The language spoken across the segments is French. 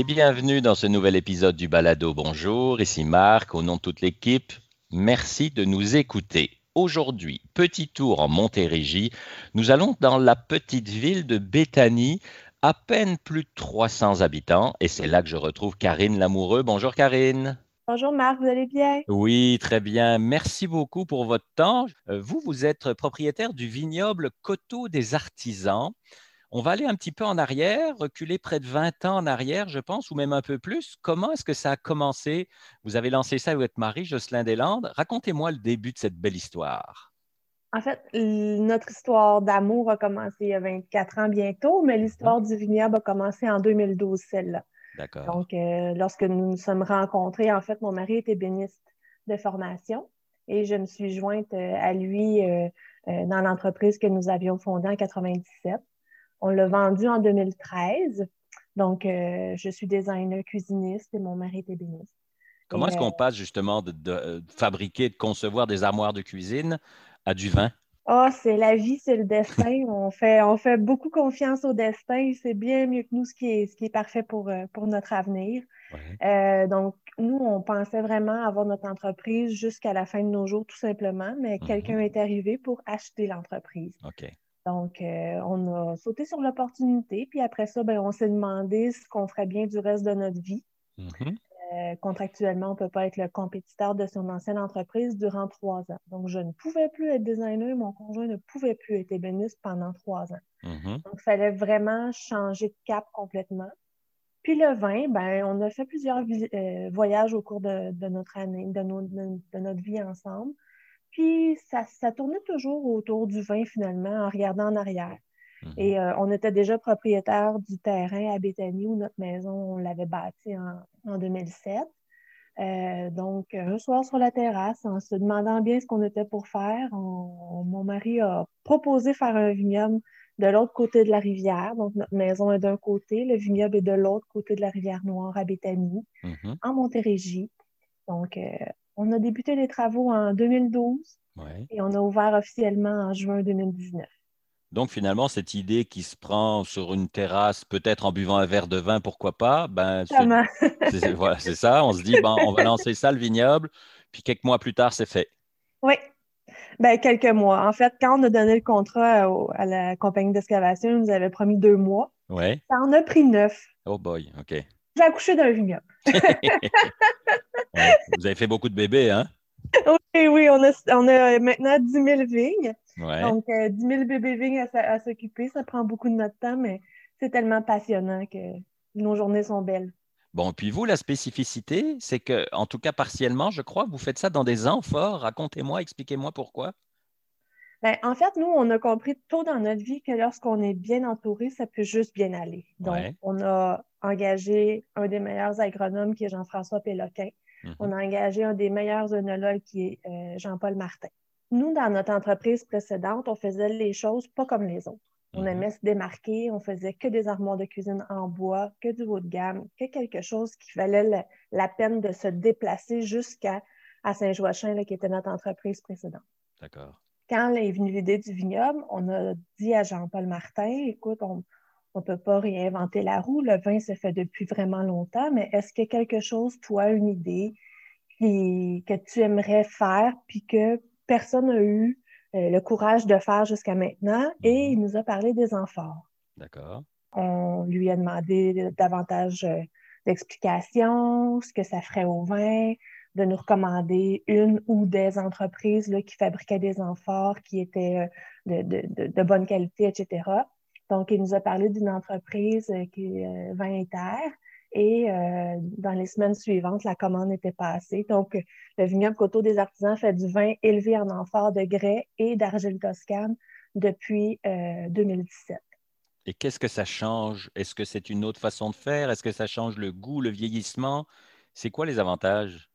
et bienvenue dans ce nouvel épisode du Balado. Bonjour, ici Marc, au nom de toute l'équipe. Merci de nous écouter. Aujourd'hui, petit tour en Montérégie. Nous allons dans la petite ville de Béthanie, à peine plus de 300 habitants, et c'est là que je retrouve Karine Lamoureux. Bonjour Karine. Bonjour Marc, vous allez bien? Oui, très bien. Merci beaucoup pour votre temps. Euh, vous, vous êtes propriétaire du vignoble Coteau des Artisans. On va aller un petit peu en arrière, reculer près de 20 ans en arrière, je pense, ou même un peu plus. Comment est-ce que ça a commencé? Vous avez lancé ça avec votre mari, Jocelyn Deslandes. Racontez-moi le début de cette belle histoire. En fait, notre histoire d'amour a commencé il y a 24 ans bientôt, mais l'histoire du vignoble a commencé en 2012, celle-là. D'accord. Donc, euh, lorsque nous nous sommes rencontrés, en fait, mon mari était béniste de formation et je me suis jointe euh, à lui euh, dans l'entreprise que nous avions fondée en 97. On l'a vendu en 2013. Donc, euh, je suis designer cuisiniste et mon mari est ébéniste. Comment est-ce qu'on euh, passe justement de, fabriquer, de concevoir des armoires de cuisine à du vin? Ah, oh, c'est la vie, c'est le destin. on, fait, on fait beaucoup confiance au destin. C'est bien mieux que nous ce qui est, ce qui est parfait pour, euh, pour notre avenir. donc, nous, on pensait vraiment avoir notre entreprise jusqu'à la fin de nos jours, tout simplement, mais mm-hmm. quelqu'un est arrivé pour acheter l'entreprise. OK. Donc, euh, on a sauté sur l'opportunité, puis après ça, ben, on s'est demandé ce qu'on ferait bien du reste de notre vie. Mm-hmm. Euh, contractuellement, on ne peut pas être le compétiteur de son ancienne entreprise durant trois ans. Donc, je ne pouvais plus être designer, mon conjoint ne pouvait plus être ébéniste pendant trois ans. Mm-hmm. Donc, il fallait vraiment changer de cap complètement. Puis le vin, ben, on a fait plusieurs euh, voyages au cours de, notre année, de, de, notre vie ensemble. Puis ça, ça, tournait toujours autour du vin finalement en regardant en arrière. Mhm. Et euh, on était déjà propriétaire du terrain à Béthanie où notre maison, on l'avait bâti en, en 2007. Euh, donc, un soir sur la terrasse, en se demandant bien ce qu'on était pour faire, mon mari a proposé faire un vignoble de l'autre côté de la rivière. Donc, notre maison est d'un côté, le vignoble est de l'autre côté de la rivière Noire à Béthanie, mhm. en Montérégie. Donc, euh, on a débuté les travaux en 2012 et on a ouvert officiellement en juin 2019. Donc finalement, cette idée qui se prend sur une terrasse, peut-être en buvant un verre de vin, pourquoi pas, ben, c'est voilà, ça. On se dit, ben, on va lancer ça, le vignoble, puis quelques mois plus tard, c'est fait. Oui, ben, quelques mois. En fait, quand on a donné le contrat à, la compagnie d'excavation, ils nous avait promis deux mois. Ouais. Ça en a pris neuf. Oh boy, OK. J'ai accouché d'un vignoble. vous avez fait beaucoup de bébés, hein? Oui, oui, on a, on a maintenant 10 000 vignes. Donc, 10 euh, 000 bébés vignes à, s'occuper, ça prend beaucoup de notre temps, mais c'est tellement passionnant que nos journées sont belles. Bon, puis vous, la spécificité, c'est que, en tout cas partiellement, je crois, vous faites ça dans des amphores. Racontez-moi, expliquez-moi pourquoi. Ben, en fait, nous, on a compris tôt dans notre vie que lorsqu'on est bien entouré, ça peut juste bien aller. Donc, on a engagé un des meilleurs agronomes qui est Jean-François Péloquin. Mhm. On a engagé un des meilleurs œnologues qui est euh, Jean-Paul Martin. Nous, dans notre entreprise précédente, on faisait les choses pas comme les autres. On mhm. aimait se démarquer, on faisait que des armoires de cuisine en bois, que du haut de gamme, que quelque chose qui valait la, peine de se déplacer jusqu'à Saint-Joachim, qui était notre entreprise précédente. D'accord quand est venue l'idée du vignoble, on a dit à Jean-Paul Martin, écoute, on ne peut pas réinventer la roue, le vin se fait depuis vraiment longtemps, mais est-ce qu'il y a quelque chose, toi, une idée que tu aimerais faire, puis que personne n'a eu euh, le courage de faire jusqu'à maintenant, et mhm. il nous a parlé des amphores. D'accord. On lui a demandé davantage euh, d'explications, ce que ça ferait au vin, de nous recommander une ou des entreprises là, qui fabriquaient des amphores qui étaient euh, de, de, de, bonne qualité, etc. Donc, il nous a parlé d'une entreprise euh, qui est euh, Vin et dans les semaines suivantes, la commande était passée. Donc, le vignoble Coteau des Artisans fait du vin élevé en amphore de grès et d'argile toscane depuis 2017. Et qu'est-ce que ça change? Est-ce que c'est une autre façon de faire? Est-ce que ça change le goût, le vieillissement? C'est quoi les avantages?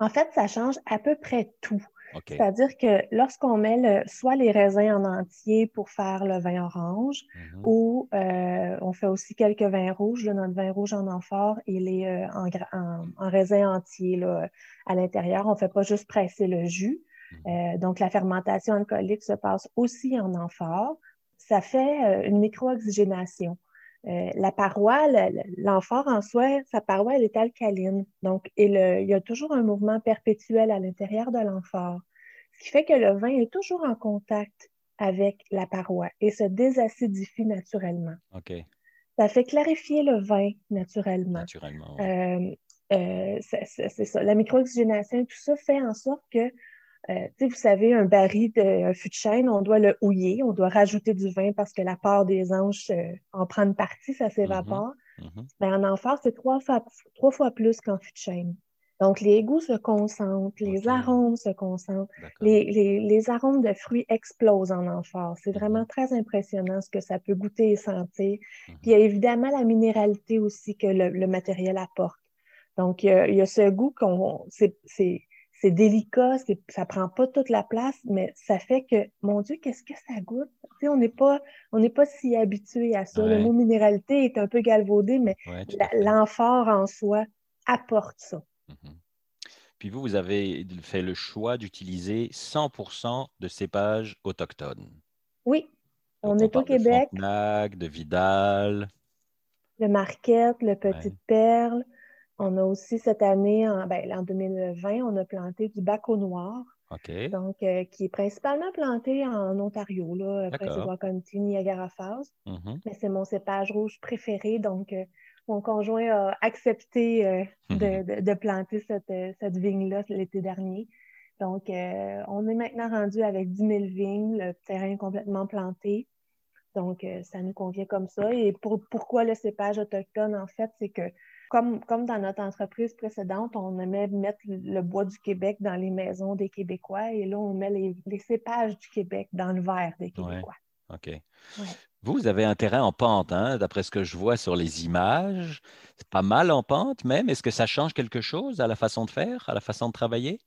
En fait, ça change à peu près tout. C'est-à-dire que lorsqu'on met soit les raisins en entier pour faire le vin orange, mhm. ou euh, on fait aussi quelques vins rouges, notre vin rouge en amphore, il est euh, en, raisin entier à l'intérieur. On ne fait pas juste presser le jus. Mhm. Euh, donc, la fermentation alcoolique se passe aussi en amphore. Ça fait une micro-oxygénation. Euh, la paroi, l'amphore en soi, sa paroi, elle est alcaline. Donc, il y a toujours un mouvement perpétuel à l'intérieur de l'amphore, ce qui fait que le vin est toujours en contact avec la paroi et se désacidifie naturellement. OK. Ça fait clarifier le vin naturellement. Naturellement. Euh, euh, c'est ça. La micro-oxygénation, tout ça fait en sorte que vous savez, un baril de fût de chêne, on doit le houiller, on doit rajouter du vin parce que la part des anges euh, en prend une partie, ça s'évapore. Mais mm-hmm. mm-hmm. ben, en amphore, c'est trois fois, trois fois plus qu'en fût de chêne. Donc, les goûts se concentrent, les arômes se concentrent, les, arômes de fruits explosent en amphore. C'est mm-hmm. vraiment très impressionnant ce que ça peut goûter et sentir. Puis, il y a évidemment la minéralité aussi que le, matériel apporte. Donc, il y a, ce goût qu'on. C'est c'est délicat, ça prend pas toute la place, mais ça fait que, mon Dieu, qu'est-ce que ça goûte? on n'est pas, pas si habitué à ça. Le mot minéralité est un peu galvaudé, mais l'amphore en soi apporte ça. Mm-hmm. Puis vous, vous avez fait le choix d'utiliser 100% de cépages autochtones. Oui, on, est au Québec. De Frontenac, de Vidal. Le Marquette, le Petite Perle. On a aussi cette année, en, ben, en 2020, on a planté du bac au noir. Donc, euh, qui est principalement planté en Ontario, là, Prince County, Niagara Falls. Mm-hmm. Mais c'est mon cépage rouge préféré. Donc, euh, mon conjoint a accepté euh, mm-hmm. de, planter cette, cette vigne-là l'été dernier. Donc, on est maintenant rendu avec 10 000 vignes, le terrain complètement planté. Donc, ça nous convient comme ça. Et pour, pourquoi le cépage autochtone, en fait, c'est que comme, dans notre entreprise précédente, on aimait mettre le bois du Québec dans les maisons des Québécois et là, on met les, cépages du Québec dans le verre des Québécois. OK. Vous, vous avez intérêt en pente, hein, d'après ce que je vois sur les images. C'est pas mal en pente même. Est-ce que ça change quelque chose à la façon de faire, à la façon de travailler?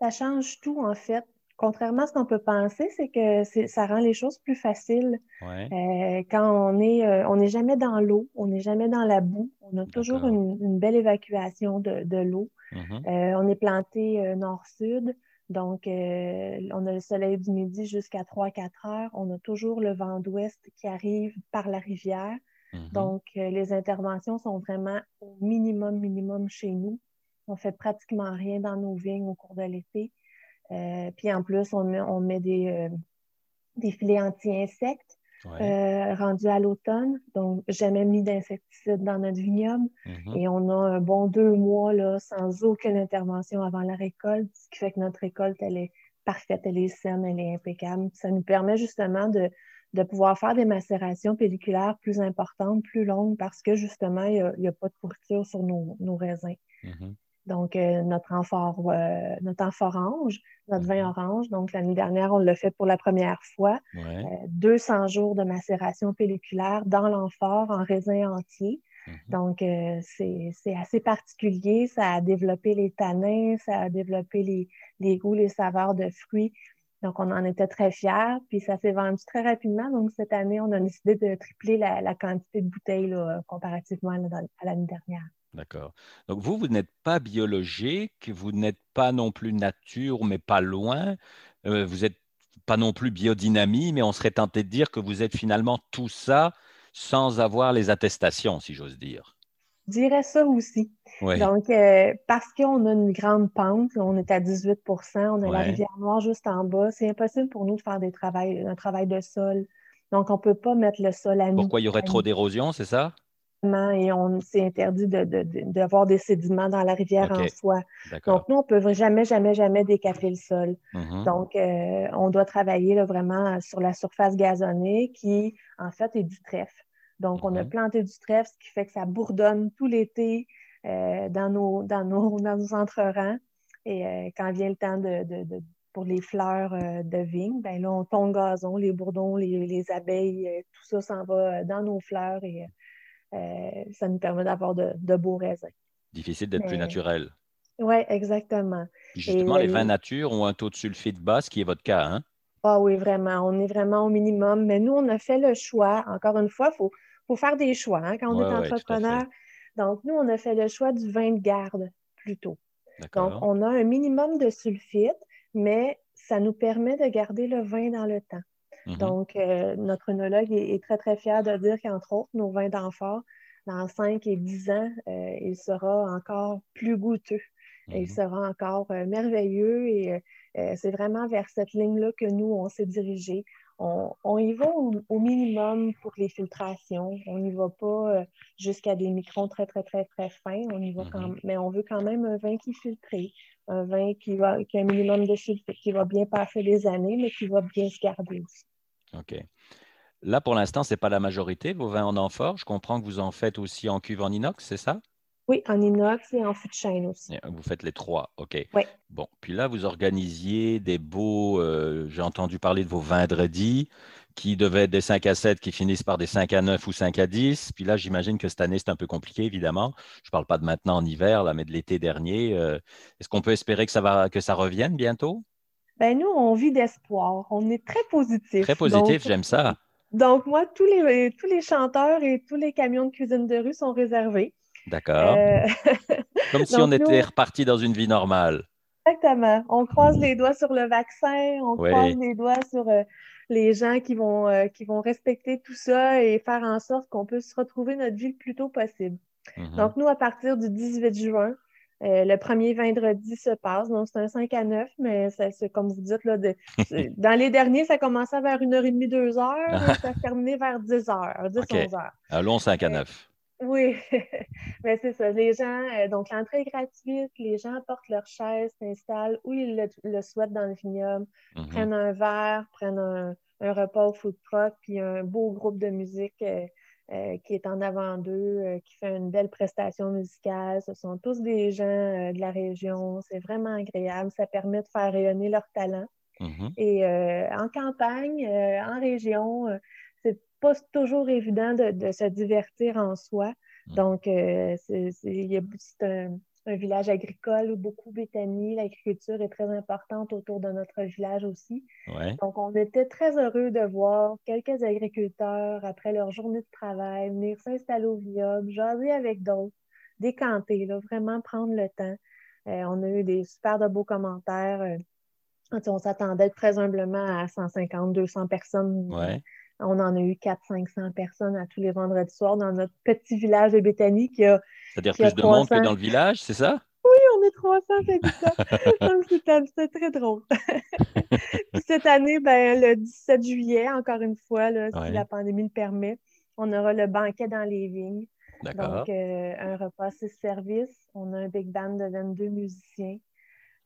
Ça change tout, en fait contrairement à ce qu'on peut penser, c'est que ça rend les choses plus faciles. Euh, quand on est, euh, on n'est jamais dans l'eau, on n'est jamais dans la boue, on a toujours une, belle évacuation de, l'eau. Mm-hmm. Euh, on est planté nord-sud, donc on a le soleil du midi jusqu'à 3-4 heures. On a toujours le vent d'ouest qui arrive par la rivière. Mm-hmm. Donc les interventions sont vraiment au minimum, minimum chez nous. On fait pratiquement rien dans nos vignes au cours de l'été. Euh, puis en plus, on met, on met des, euh, des filets anti-insectes euh, rendus à l'automne. Donc, jamais mis d'insecticides dans notre vignoble. Mm-hmm. Et on a un bon deux mois là, sans aucune intervention avant la récolte, ce qui fait que notre récolte, elle est parfaite, elle est saine, elle est impeccable. Ça nous permet justement de, de pouvoir faire des macérations pelliculaires plus importantes, plus longues, parce que justement, il n'y a, pas de pourriture sur nos, nos raisins. Mm-hmm. Donc, euh, notre amphore, euh, notre amphore orange, notre vin mhm. orange. Donc, l'année dernière, on l'a fait pour la première fois. 200 euh, jours de macération pelliculaire dans l'amphore en raisin entier. Mhm. Donc, c'est assez particulier. Ça a développé les tanins, ça a développé les, les, goûts, les saveurs de fruits. Donc, on en était très fiers. Puis, ça s'est vendu très rapidement. Donc, cette année, on a décidé de tripler la, quantité de bouteilles comparativement à l'année dernière. D'accord. Donc vous, vous n'êtes pas biologique, vous n'êtes pas non plus nature, mais pas loin. Euh, vous n'êtes pas non plus biodynamie, mais on serait tenté de dire que vous êtes finalement tout ça sans avoir les attestations, si j'ose dire. Je dirais ça aussi. Donc, euh, parce qu'on a une grande pente, on est à 18% on a la rivière Noire juste en bas, c'est impossible pour nous de faire des travails, un travail de sol. Donc, on ne peut pas mettre le sol à nous. Pourquoi il y aurait trop d'érosion, c'est ça? et on s'est interdit d'avoir des sédiments dans la rivière en soi. Donc, nous, on ne peut jamais, jamais, jamais décaper le sol. Mm-hmm. Donc, euh, on doit travailler vraiment sur la surface gazonnée qui, en fait, est du trèfle. Donc, on a planté du trèfle, ce qui fait que ça bourdonne tout l'été euh, dans, nos, dans, nos, dans nos entrerangs. Et euh, quand vient le temps de, pour les fleurs de vigne, ben là, on tombe gazon, les bourdons, les, les abeilles, tout ça s'en va dans nos fleurs et euh, ça nous permet d'avoir de, beaux raisins. Difficile d'être plus naturel. Oui, exactement. justement, les vins nature ont un taux de sulfite bas, ce qui est votre cas, hein? Ah oui, vraiment. On est vraiment au minimum. Mais nous, on a fait le choix. Encore une fois, il faut, faire des choix hein, quand on est entrepreneur. Donc, nous, on a fait le choix du vin de garde plutôt. Donc, on a un minimum de sulfite, mais ça nous permet de garder le vin dans le temps. Mhm. Donc, euh, notre œnologue est, très, très fier de dire qu'entre autres, nos vins d'enfort, dans 5 et 10 ans, euh, il sera encore plus goûteux. Il mhm. sera encore euh, merveilleux et c'est vraiment vers cette ligne-là que nous, on s'est dirigé. On, y va au, minimum pour les filtrations. On n'y va pas jusqu'à des microns très, très, très, très fins. On y va quand, mhm. mais on veut quand même un vin qui est filtré, un vin qui, va, qui a un minimum de filtre, qui va bien passer des années, mais qui va bien se garder aussi. OK. Là, pour l'instant, ce n'est pas la majorité, vos vins en amphore. Je comprends que vous en faites aussi en cuve en inox, c'est ça? Oui, en inox et en fût de chêne aussi. Vous faites les trois, OK. Oui. Bon, puis là, vous organisiez des beaux, euh, j'ai entendu parler de vos vendredis qui devaient être des 5 à 7 qui finissent par des 5 à 9 ou 5 à 10. Puis là, j'imagine que cette année, c'est un peu compliqué, évidemment. Je ne parle pas de maintenant en hiver, là, mais de l'été dernier. Euh, est-ce qu'on peut espérer que ça, va, que ça revienne bientôt? Ben nous, on vit d'espoir. On est très positif. Très positif, j'aime ça. Donc, moi, tous les, tous les chanteurs et tous les camions de cuisine de rue sont réservés. D'accord. Euh, Comme si on était reparti dans une vie normale. Exactement. On croise les doigts sur le vaccin, on croise les doigts sur euh, les gens qui vont, euh, qui vont respecter tout ça et faire en sorte qu'on puisse retrouver notre vie le plus tôt possible. Mhm. Donc, nous, à partir du 18 juin, euh, le premier vendredi se passe, donc c'est un 5 à 9, mais c'est comme vous dites, là, dans les derniers, ça commençait vers 1h30, 2h, ça terminé vers 10h, 10, 11h. Allons 5 à 9. Euh, oui, mais c'est ça. Les gens, euh, donc l'entrée est gratuite, les gens portent leur chaise, s'installent où ils le, souhaitent dans le vignoble, mhm. prennent un verre, prennent un, repas au food truck, puis un beau groupe de musique. Euh, qui est en avant d'eux, euh, qui fait une belle prestation musicale. Ce sont tous des gens euh, de la région. C'est vraiment agréable. Ça permet de faire rayonner leur talent. Mm-hmm. Et en campagne, en région, pas toujours évident de, de, se divertir en soi. Mm. Donc, c'est un, un village agricole où beaucoup Béthanie. L'agriculture est très importante autour de notre village aussi. Donc, on était très heureux de voir quelques agriculteurs, après leur journée de travail, venir s'installer au vignoble, jaser avec d'autres, décanter, là, vraiment prendre le temps. Euh, on a eu des super de beaux commentaires. Euh, on s'attendait très humblement à 150, 200 personnes. On en a eu 400-500 personnes à tous les vendredis soirs dans notre petit village de Béthanie qui a. C'est-à-dire plus de monde que dans le village, c'est ça? Oui, on est 300 habitants. c'est très drôle. Puis cette année, ben, le 17 juillet, encore une fois, si la pandémie le permet, on aura le banquet dans les vignes. Donc, euh, un repas six services. On a un big band de 22 musiciens.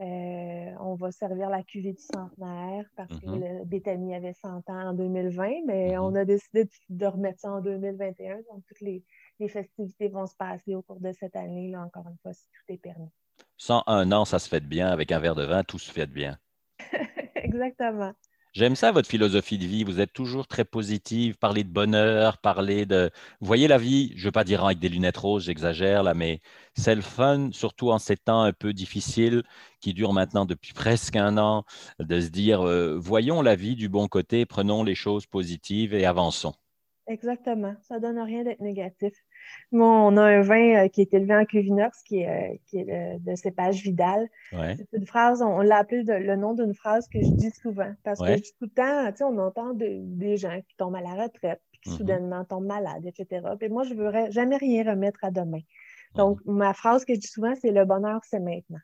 Euh, on va servir la cuvée du centenaire parce que mm-hmm. le Béthanie avait 100 ans en 2020, mais mm-hmm. on a décidé de, remettre ça en 2021. Donc, toutes les, festivités vont se passer au cours de cette année, là, encore une fois, si tout est permis. 101 ans, ça se fait bien. Avec un verre de vin, tout se fait bien. Exactement. J'aime ça, votre philosophie de vie. Vous êtes toujours très positive, parler de bonheur, parler de. Voyez la vie, je ne veux pas dire avec des lunettes roses, j'exagère là, mais c'est le fun, surtout en ces temps un peu difficiles qui durent maintenant depuis presque un an, de se dire euh, voyons la vie du bon côté, prenons les choses positives et avançons. Exactement. Ça ne donne rien d'être négatif. Moi, on a un vin euh, qui est élevé en cuvinox, qui est, euh, qui est de cépage Vidal. C'est une phrase, on, l'a appelé le nom d'une phrase que je dis souvent. Parce que tout le temps, tu sais, on entend des gens qui tombent à la retraite, puis qui mm-hmm. soudainement tombent malades, etc. Puis moi, je ne veux jamais rien remettre à demain. Donc, mm-hmm. ma phrase que je dis souvent, c'est le bonheur, c'est maintenant.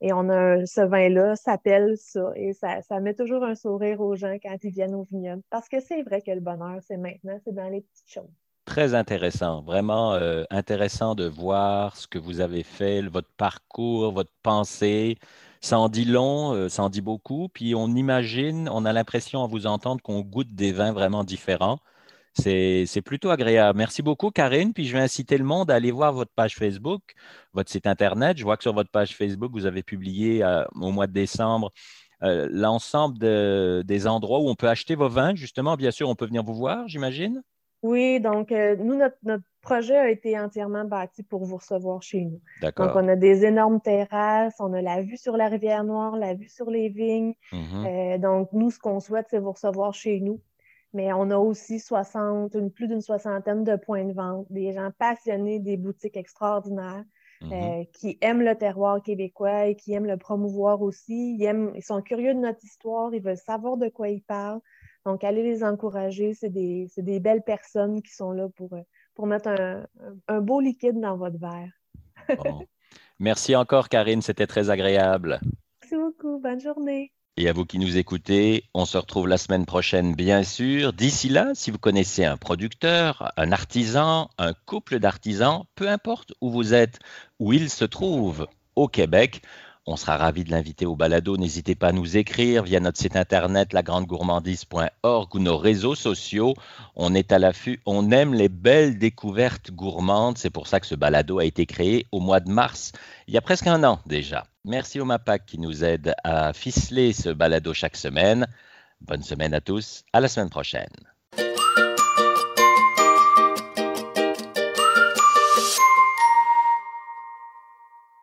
Et on a ce vin-là s'appelle ça. Et ça, ça, met toujours un sourire aux gens quand ils viennent au vignoble. Parce que c'est vrai que le bonheur, c'est maintenant, c'est dans les petites choses très intéressant, vraiment euh, intéressant de voir ce que vous avez fait, votre parcours, votre pensée. Ça en dit long, euh, ça en dit beaucoup. Puis on imagine, on a l'impression à vous entendre qu'on goûte des vins vraiment différents. C'est plutôt agréable. Merci beaucoup, Karine. Puis je vais inciter le monde à aller voir votre page Facebook, votre site Internet. Je vois que sur votre page Facebook, vous avez publié euh, au mois de décembre l'ensemble des endroits où on peut acheter vos vins. Justement, bien sûr, on peut venir vous voir, j'imagine. Oui, donc euh, nous, notre, projet a été entièrement bâti pour vous recevoir chez nous. Donc, on a des énormes terrasses, on a la vue sur la rivière Noire, la vue sur les vignes. Mm-hmm. Euh, donc, nous, ce qu'on souhaite, c'est vous recevoir chez nous. Mais on a aussi 60, plus d'une soixantaine de points de vente, des gens passionnés, des boutiques extraordinaires. Mm-hmm. Euh, qui aiment le terroir québécois et qui aiment le promouvoir aussi. Ils, aiment, ils sont curieux de notre histoire, ils veulent savoir de quoi ils parlent. Donc, allez les encourager. C'est des, des, belles personnes qui sont là pour, pour mettre un, un beau liquide dans votre verre. Merci encore, Karine. C'était très agréable. Merci beaucoup. Bonne journée. Et à vous qui nous écoutez, on se retrouve la semaine prochaine, bien sûr. D'ici là, si vous connaissez un producteur, un artisan, un couple d'artisans, peu importe où vous êtes, où il se trouve au Québec, on sera ravi de l'inviter au balado. N'hésitez pas à nous écrire via notre site internet lagrandegourmandise.org ou nos réseaux sociaux. On est à l'affût. On aime les belles découvertes gourmandes. C'est pour ça que ce balado a été créé au mois de mars, il y a presque un an déjà. Merci au MAPAC qui nous aide à ficeler ce balado chaque semaine. Bonne semaine à tous. À la semaine prochaine.